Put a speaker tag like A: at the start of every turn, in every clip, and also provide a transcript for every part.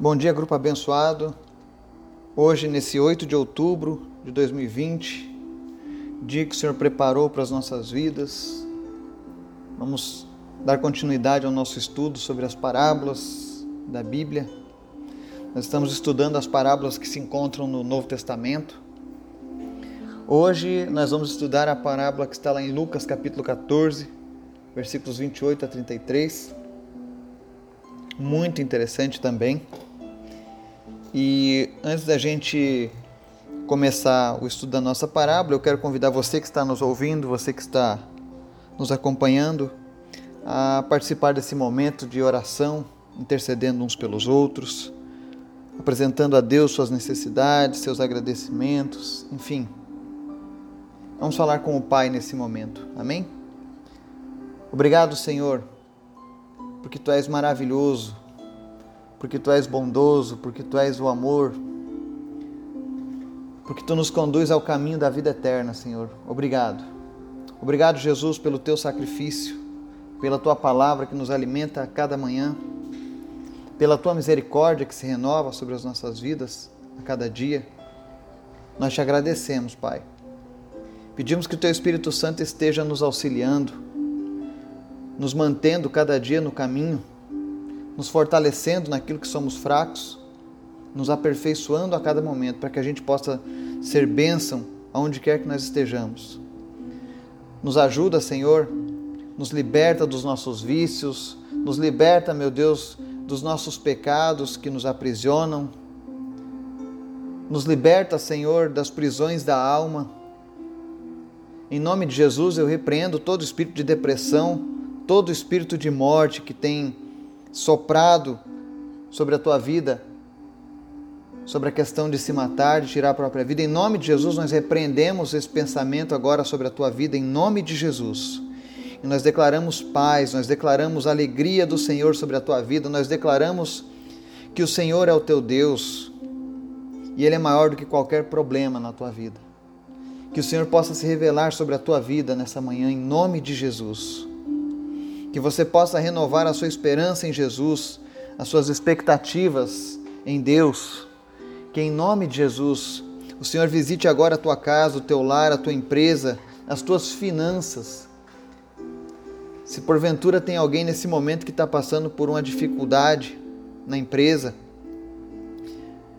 A: Bom dia, grupo abençoado. Hoje, nesse 8 de outubro de 2020, dia que o Senhor preparou para as nossas vidas, vamos dar continuidade ao nosso estudo sobre as parábolas da Bíblia. Nós estamos estudando as parábolas que se encontram no Novo Testamento. Hoje nós vamos estudar a parábola que está lá em Lucas capítulo 14, versículos 28 a 33. Muito interessante também. E antes da gente começar o estudo da nossa parábola, eu quero convidar você que está nos ouvindo, você que está nos acompanhando, a participar desse momento de oração, intercedendo uns pelos outros, apresentando a Deus suas necessidades, seus agradecimentos, enfim. Vamos falar com o Pai nesse momento, amém? Obrigado, Senhor, porque Tu és maravilhoso porque tu és bondoso, porque tu és o amor, porque tu nos conduz ao caminho da vida eterna, Senhor. Obrigado. Obrigado, Jesus, pelo teu sacrifício, pela tua palavra que nos alimenta a cada manhã, pela tua misericórdia que se renova sobre as nossas vidas a cada dia. Nós te agradecemos, Pai. Pedimos que o teu Espírito Santo esteja nos auxiliando, nos mantendo cada dia no caminho nos fortalecendo naquilo que somos fracos, nos aperfeiçoando a cada momento para que a gente possa ser bênção aonde quer que nós estejamos. Nos ajuda, Senhor, nos liberta dos nossos vícios, nos liberta, meu Deus, dos nossos pecados que nos aprisionam. Nos liberta, Senhor, das prisões da alma. Em nome de Jesus, eu repreendo todo espírito de depressão, todo espírito de morte que tem soprado sobre a tua vida, sobre a questão de se matar, de tirar a própria vida. Em nome de Jesus, nós repreendemos esse pensamento agora sobre a tua vida, em nome de Jesus. E nós declaramos paz, nós declaramos alegria do Senhor sobre a tua vida, nós declaramos que o Senhor é o teu Deus e Ele é maior do que qualquer problema na tua vida. Que o Senhor possa se revelar sobre a tua vida nessa manhã, em nome de Jesus que você possa renovar a sua esperança em Jesus, as suas expectativas em Deus. Que em nome de Jesus, o Senhor visite agora a tua casa, o teu lar, a tua empresa, as tuas finanças. Se porventura tem alguém nesse momento que está passando por uma dificuldade na empresa,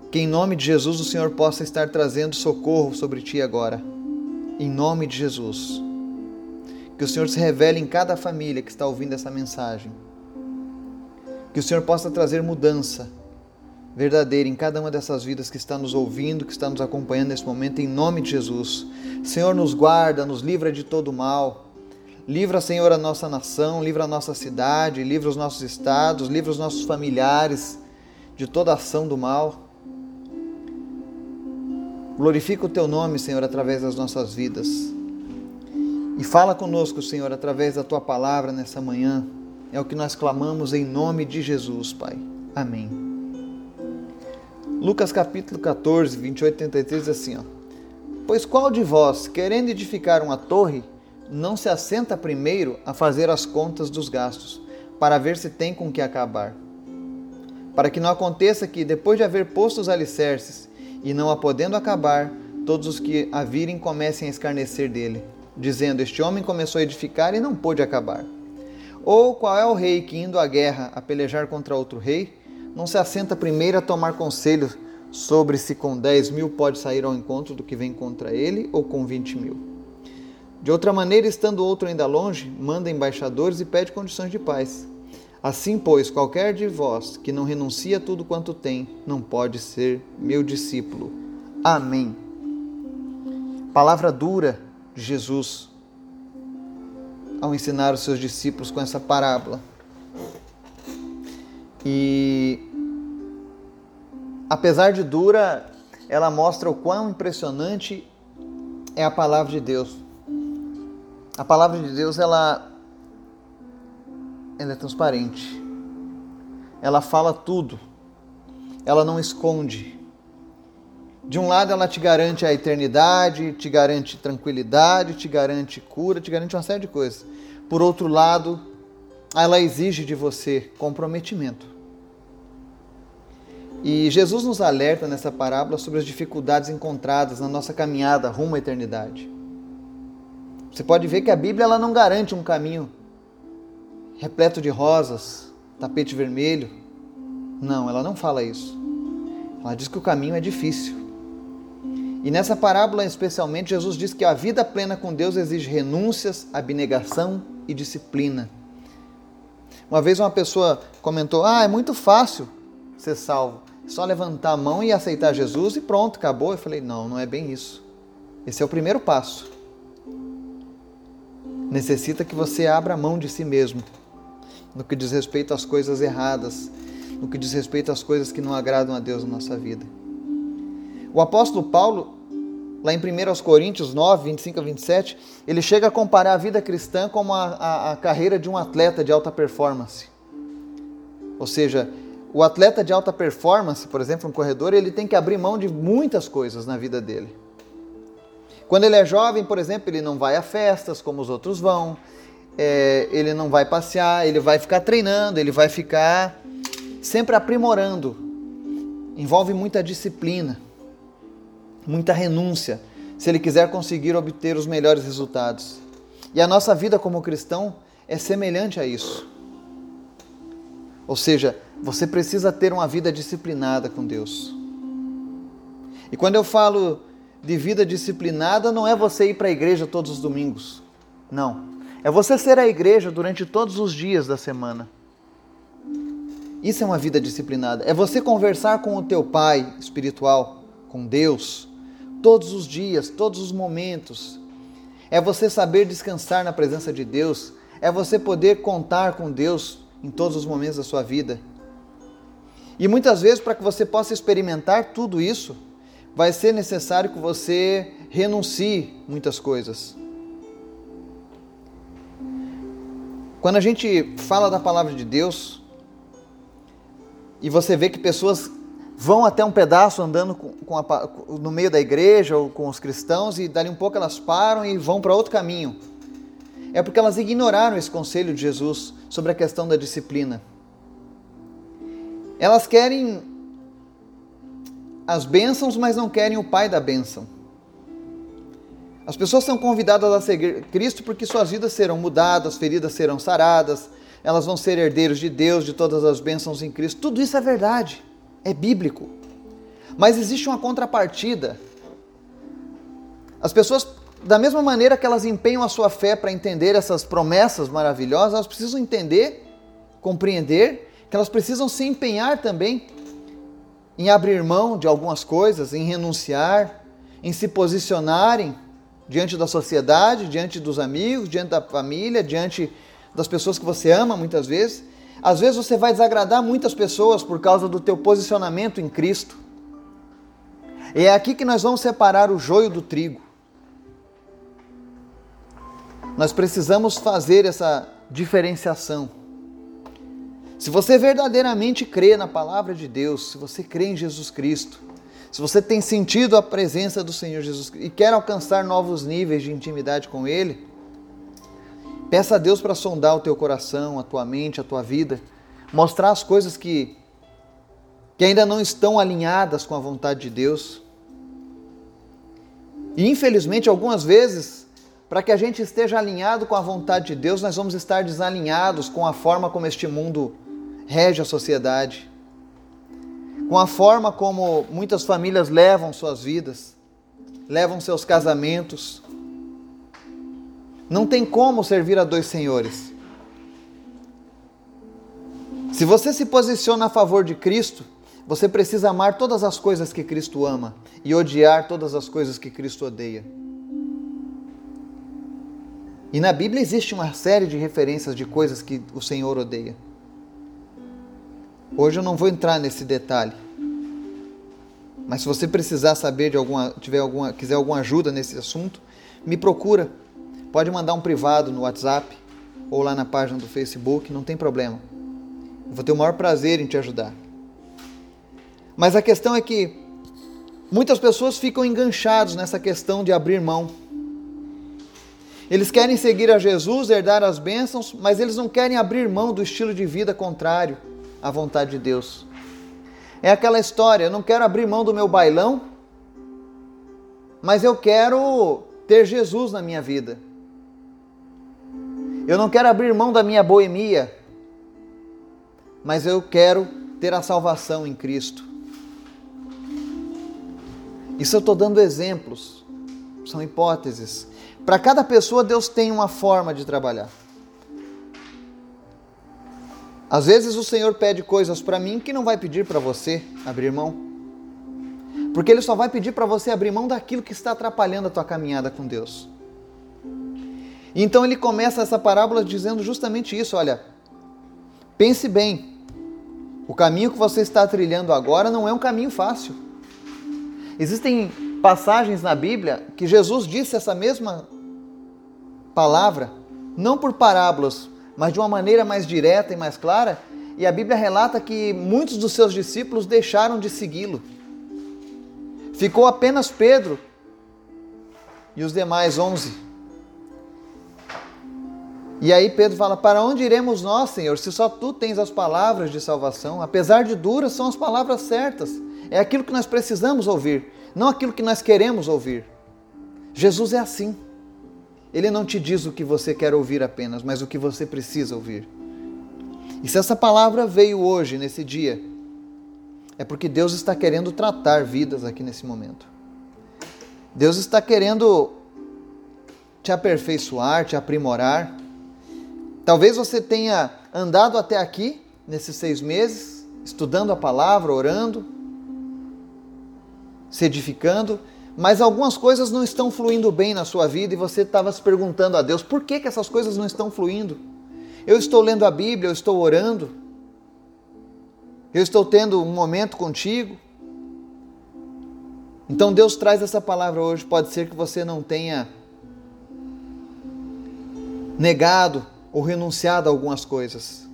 A: que em nome de Jesus o Senhor possa estar trazendo socorro sobre ti agora. Em nome de Jesus. Que o Senhor se revele em cada família que está ouvindo essa mensagem. Que o Senhor possa trazer mudança verdadeira em cada uma dessas vidas que está nos ouvindo, que está nos acompanhando nesse momento, em nome de Jesus. Senhor, nos guarda, nos livra de todo mal. Livra, Senhor, a nossa nação, livra a nossa cidade, livra os nossos estados, livra os nossos familiares de toda ação do mal. Glorifica o teu nome, Senhor, através das nossas vidas. E fala conosco, Senhor, através da tua palavra nessa manhã. É o que nós clamamos em nome de Jesus, Pai. Amém. Lucas capítulo 14, 28 e 33 diz assim, ó. Pois qual de vós, querendo edificar uma torre, não se assenta primeiro a fazer as contas dos gastos, para ver se tem com que acabar? Para que não aconteça que, depois de haver posto os alicerces, e não a podendo acabar, todos os que a virem comecem a escarnecer dele dizendo: Este homem começou a edificar e não pôde acabar. Ou qual é o rei que, indo à guerra a pelejar contra outro rei, não se assenta primeiro a tomar conselho sobre se com 10 mil pode sair ao encontro do que vem contra ele ou com 20 mil? De outra maneira, estando outro ainda longe, manda embaixadores e pede condições de paz. Assim, pois, qualquer de vós que não renuncia a tudo quanto tem, não pode ser meu discípulo. Amém. Palavra dura Jesus ao ensinar os seus discípulos com essa parábola. E apesar de dura, ela mostra o quão impressionante é a palavra de Deus. A palavra de Deus ela ela é transparente. Ela fala tudo. Ela não esconde. De um lado, ela te garante a eternidade, te garante tranquilidade, te garante cura, te garante uma série de coisas. Por outro lado, ela exige de você comprometimento. E Jesus nos alerta nessa parábola sobre as dificuldades encontradas na nossa caminhada rumo à eternidade. Você pode ver que a Bíblia ela não garante um caminho repleto de rosas, tapete vermelho. Não, ela não fala isso. Ela diz que o caminho é difícil. E nessa parábola, especialmente, Jesus diz que a vida plena com Deus exige renúncias, abnegação e disciplina. Uma vez uma pessoa comentou: Ah, é muito fácil ser salvo. É só levantar a mão e aceitar Jesus e pronto, acabou. Eu falei: Não, não é bem isso. Esse é o primeiro passo. Necessita que você abra a mão de si mesmo no que diz respeito às coisas erradas, no que diz respeito às coisas que não agradam a Deus na nossa vida. O apóstolo Paulo, lá em 1 Coríntios 9, 25 a 27, ele chega a comparar a vida cristã como a, a, a carreira de um atleta de alta performance. Ou seja, o atleta de alta performance, por exemplo, um corredor, ele tem que abrir mão de muitas coisas na vida dele. Quando ele é jovem, por exemplo, ele não vai a festas como os outros vão, é, ele não vai passear, ele vai ficar treinando, ele vai ficar sempre aprimorando. Envolve muita disciplina, muita renúncia, se ele quiser conseguir obter os melhores resultados. E a nossa vida como cristão é semelhante a isso. Ou seja, você precisa ter uma vida disciplinada com Deus. E quando eu falo de vida disciplinada, não é você ir para a igreja todos os domingos. Não. É você ser a igreja durante todos os dias da semana. Isso é uma vida disciplinada. É você conversar com o teu pai espiritual, com Deus, todos os dias, todos os momentos. É você saber descansar na presença de Deus. É você poder contar com Deus em todos os momentos da sua vida. E muitas vezes, para que você possa experimentar tudo isso, vai ser necessário que você renuncie muitas coisas. Quando a gente fala da palavra de Deus e você vê que pessoas vão até um pedaço andando com, com a, no meio da igreja ou com os cristãos e dali um pouco elas param e vão para outro caminho. É porque elas ignoraram esse conselho de Jesus sobre a questão da disciplina. Elas querem as bênçãos, mas não querem o Pai da bênção. As pessoas são convidadas a seguir Cristo porque suas vidas serão mudadas, feridas serão saradas, elas vão ser herdeiros de Deus, de todas as bênçãos em Cristo. Tudo isso é verdade, é bíblico. Mas existe uma contrapartida. As pessoas, da mesma maneira que elas empenham a sua fé para entender essas promessas maravilhosas, elas precisam entender, compreender que elas precisam se empenhar também em abrir mão de algumas coisas, em renunciar, em se posicionarem diante da sociedade, diante dos amigos, diante da família, diante das pessoas que você ama muitas vezes. Às vezes você vai desagradar muitas pessoas por causa do teu posicionamento em Cristo. E é aqui que nós vamos separar o joio do trigo. Nós precisamos fazer essa diferenciação. Se você verdadeiramente crê na palavra de Deus, se você crê em Jesus Cristo, se você tem sentido a presença do Senhor Jesus e quer alcançar novos níveis de intimidade com Ele, peça a Deus para sondar o teu coração, a tua mente, a tua vida, mostrar as coisas que, que ainda não estão alinhadas com a vontade de Deus. E infelizmente, algumas vezes, para que a gente esteja alinhado com a vontade de Deus, nós vamos estar desalinhados com a forma como este mundo rege a sociedade com a forma como muitas famílias levam suas vidas, levam seus casamentos. Não tem como servir a dois senhores. Se você se posiciona a favor de Cristo, você precisa amar todas as coisas que Cristo ama e odiar todas as coisas que Cristo odeia. E na Bíblia existe uma série de referências de coisas que o Senhor odeia. Hoje eu não vou entrar nesse detalhe. Mas se você precisar saber de alguma, tiver alguma, quiser alguma ajuda nesse assunto, me procura. Pode mandar um privado no WhatsApp ou lá na página do Facebook, não tem problema. Eu vou ter o maior prazer em te ajudar. Mas a questão é que muitas pessoas ficam enganchados nessa questão de abrir mão. Eles querem seguir a Jesus, herdar as bênçãos, mas eles não querem abrir mão do estilo de vida contrário à vontade de Deus. É aquela história, eu não quero abrir mão do meu bailão, mas eu quero ter Jesus na minha vida. Eu não quero abrir mão da minha boemia, mas eu quero ter a salvação em Cristo. Isso eu estou dando exemplos, são hipóteses. Para cada pessoa, Deus tem uma forma de trabalhar. Às vezes o Senhor pede coisas para mim que não vai pedir para você abrir mão. Porque Ele só vai pedir para você abrir mão daquilo que está atrapalhando a tua caminhada com Deus. Então ele começa essa parábola dizendo justamente isso: olha, pense bem, o caminho que você está trilhando agora não é um caminho fácil. Existem passagens na Bíblia que Jesus disse essa mesma palavra, não por parábolas, mas de uma maneira mais direta e mais clara, e a Bíblia relata que muitos dos seus discípulos deixaram de segui-lo. Ficou apenas Pedro e os demais onze. E aí Pedro fala: Para onde iremos nós, Senhor, se só tu tens as palavras de salvação? Apesar de duras, são as palavras certas. É aquilo que nós precisamos ouvir, não aquilo que nós queremos ouvir. Jesus é assim. Ele não te diz o que você quer ouvir apenas, mas o que você precisa ouvir. E se essa palavra veio hoje, nesse dia, é porque Deus está querendo tratar vidas aqui nesse momento. Deus está querendo te aperfeiçoar, te aprimorar. Talvez você tenha andado até aqui, nesses seis meses, estudando a palavra, orando, se edificando, mas algumas coisas não estão fluindo bem na sua vida e você estava se perguntando a Deus por que, que essas coisas não estão fluindo. Eu estou lendo a Bíblia, eu estou orando, eu estou tendo um momento contigo. Então Deus traz essa palavra hoje. Pode ser que você não tenha negado ou renunciado a algumas coisas.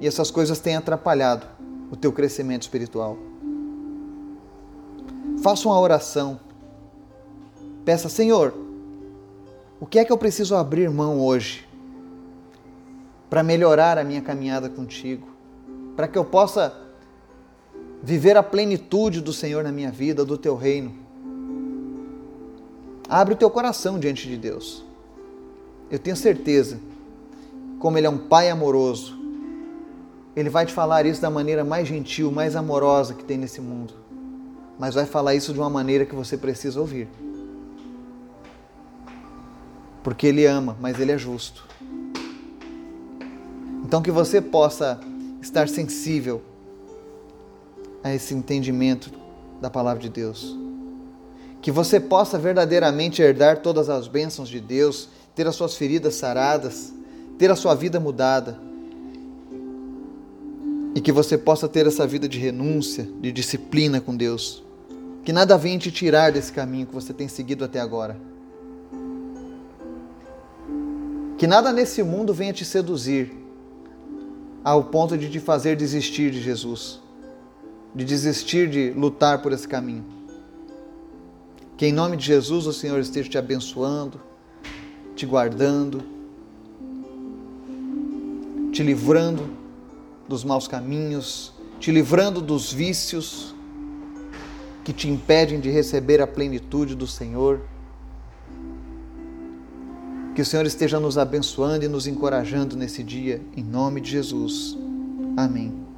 A: E essas coisas têm atrapalhado o teu crescimento espiritual. Faça uma oração. Peça, Senhor, o que é que eu preciso abrir mão hoje para melhorar a minha caminhada contigo? Para que eu possa viver a plenitude do Senhor na minha vida, do teu reino. Abre o teu coração diante de Deus. Eu tenho certeza, como Ele é um Pai amoroso, Ele vai te falar isso da maneira mais gentil, mais amorosa que tem nesse mundo mas vai falar isso de uma maneira que você precisa ouvir. Porque Ele ama, mas Ele é justo. Então que você possa estar sensível a esse entendimento da palavra de Deus. Que você possa verdadeiramente herdar todas as bênçãos de Deus, ter as suas feridas saradas, ter a sua vida mudada. E que você possa ter essa vida de renúncia, de disciplina com Deus. Que nada venha te tirar desse caminho que você tem seguido até agora. Que nada nesse mundo venha te seduzir ao ponto de te fazer desistir de Jesus, de desistir de lutar por esse caminho. Que em nome de Jesus o Senhor esteja te abençoando, te guardando, te livrando dos maus caminhos, te livrando dos vícios que te impedem de receber a plenitude do Senhor. Que o Senhor esteja nos abençoando e nos encorajando nesse dia, em nome de Jesus. Amém.